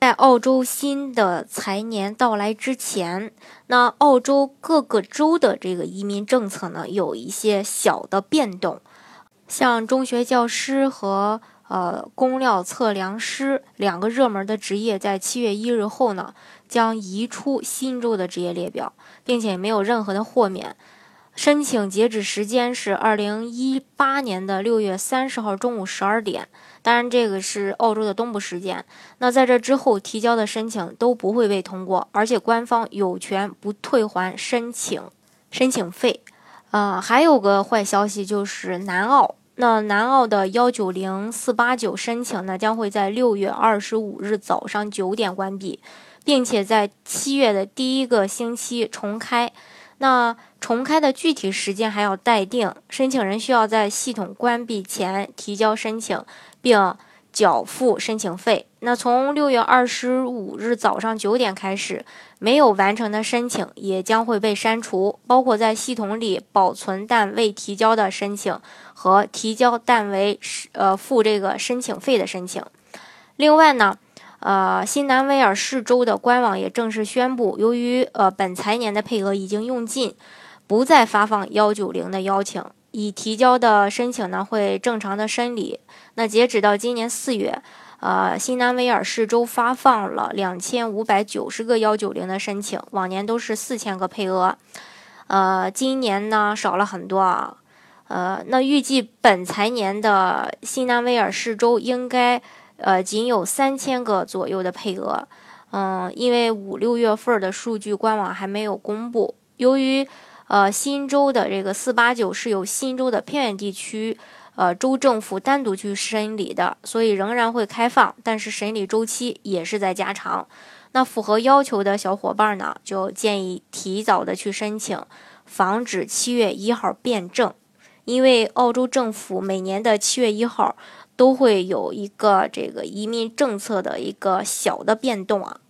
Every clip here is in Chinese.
在澳洲新的财年到来之前，那澳洲各个州的这个移民政策呢，有一些小的变动。像中学教师和呃工料测量师两个热门的职业，在七月一日后呢，将移出新州的职业列表，并且没有任何的豁免。申请截止时间是二零一八年的六月三十号中午十二点，当然这个是澳洲的东部时间。那在这之后提交的申请都不会被通过，而且官方有权不退还申请申请费。呃，还有个坏消息就是南澳，那南澳的幺九零四八九申请呢将会在六月二十五日早上九点关闭，并且在七月的第一个星期重开。那重开的具体时间还要待定，申请人需要在系统关闭前提交申请，并缴付申请费。那从六月二十五日早上九点开始，没有完成的申请也将会被删除，包括在系统里保存但未提交的申请和提交但未呃付这个申请费的申请。另外呢。呃，新南威尔士州的官网也正式宣布，由于呃本财年的配额已经用尽，不再发放幺九零的邀请，已提交的申请呢会正常的审理。那截止到今年四月，呃，新南威尔士州发放了两千五百九十个幺九零的申请，往年都是四千个配额，呃，今年呢少了很多啊。呃，那预计本财年的新南威尔士州应该。呃，仅有三千个左右的配额，嗯，因为五六月份的数据官网还没有公布。由于呃新州的这个四八九是由新州的偏远地区呃州政府单独去审理的，所以仍然会开放，但是审理周期也是在加长。那符合要求的小伙伴呢，就建议提早的去申请，防止七月一号变证，因为澳洲政府每年的七月一号。都会有一个这个移民政策的一个小的变动啊。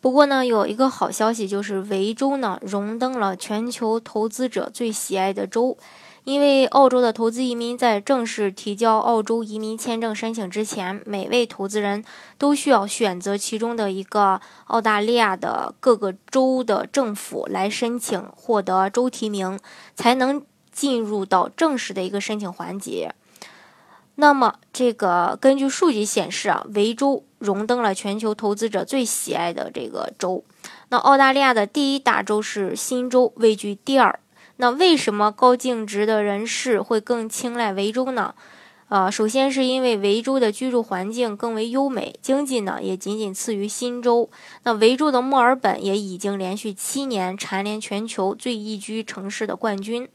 不过呢，有一个好消息就是维州呢荣登了全球投资者最喜爱的州，因为澳洲的投资移民在正式提交澳洲移民签证申请之前，每位投资人都需要选择其中的一个澳大利亚的各个州的政府来申请获得州提名，才能进入到正式的一个申请环节。那么，这个根据数据显示啊，维州荣登了全球投资者最喜爱的这个州。那澳大利亚的第一大州是新州，位居第二。那为什么高净值的人士会更青睐维州呢？呃，首先是因为维州的居住环境更为优美，经济呢也仅仅次于新州。那维州的墨尔本也已经连续七年蝉联全球最宜居城市的冠军。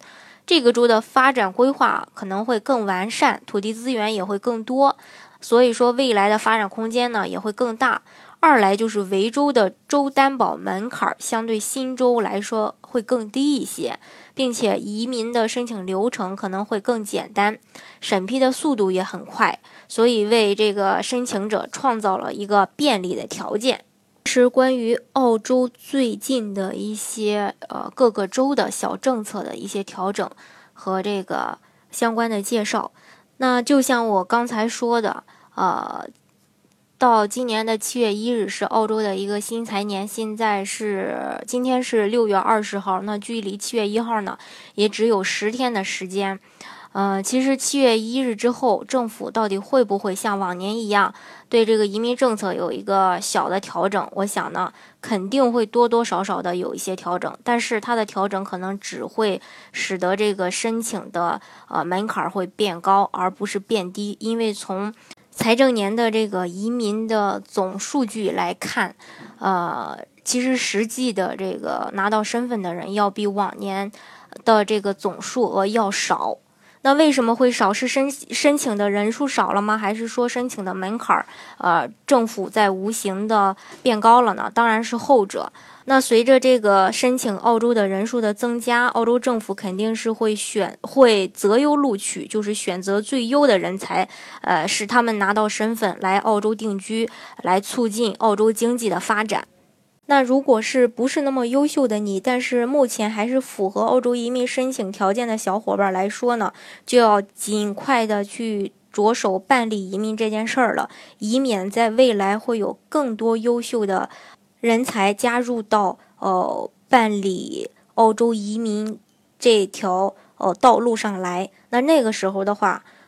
这个州的发展规划可能会更完善，土地资源也会更多，所以说未来的发展空间呢也会更大。二来就是维州的州担保门槛相对新州来说会更低一些，并且移民的申请流程可能会更简单，审批的速度也很快，所以为这个申请者创造了一个便利的条件。是关于澳洲最近的一些呃各个州的小政策的一些调整和这个相关的介绍。那就像我刚才说的，呃，到今年的七月一日是澳洲的一个新财年，现在是今天是六月二十号，那距离七月一号呢也只有十天的时间。嗯，其实七月一日之后，政府到底会不会像往年一样对这个移民政策有一个小的调整？我想呢，肯定会多多少少的有一些调整，但是它的调整可能只会使得这个申请的呃门槛会变高，而不是变低。因为从财政年的这个移民的总数据来看，呃，其实实际的这个拿到身份的人要比往年的这个总数额要少。那为什么会少？是申申请的人数少了吗？还是说申请的门槛儿，呃，政府在无形的变高了呢？当然是后者。那随着这个申请澳洲的人数的增加，澳洲政府肯定是会选会择优录取，就是选择最优的人才，呃，使他们拿到身份来澳洲定居，来促进澳洲经济的发展。那如果是不是那么优秀的你，但是目前还是符合澳洲移民申请条件的小伙伴来说呢，就要尽快的去着手办理移民这件事儿了，以免在未来会有更多优秀的人才加入到呃办理澳洲移民这条呃道路上来。那那个时候的话，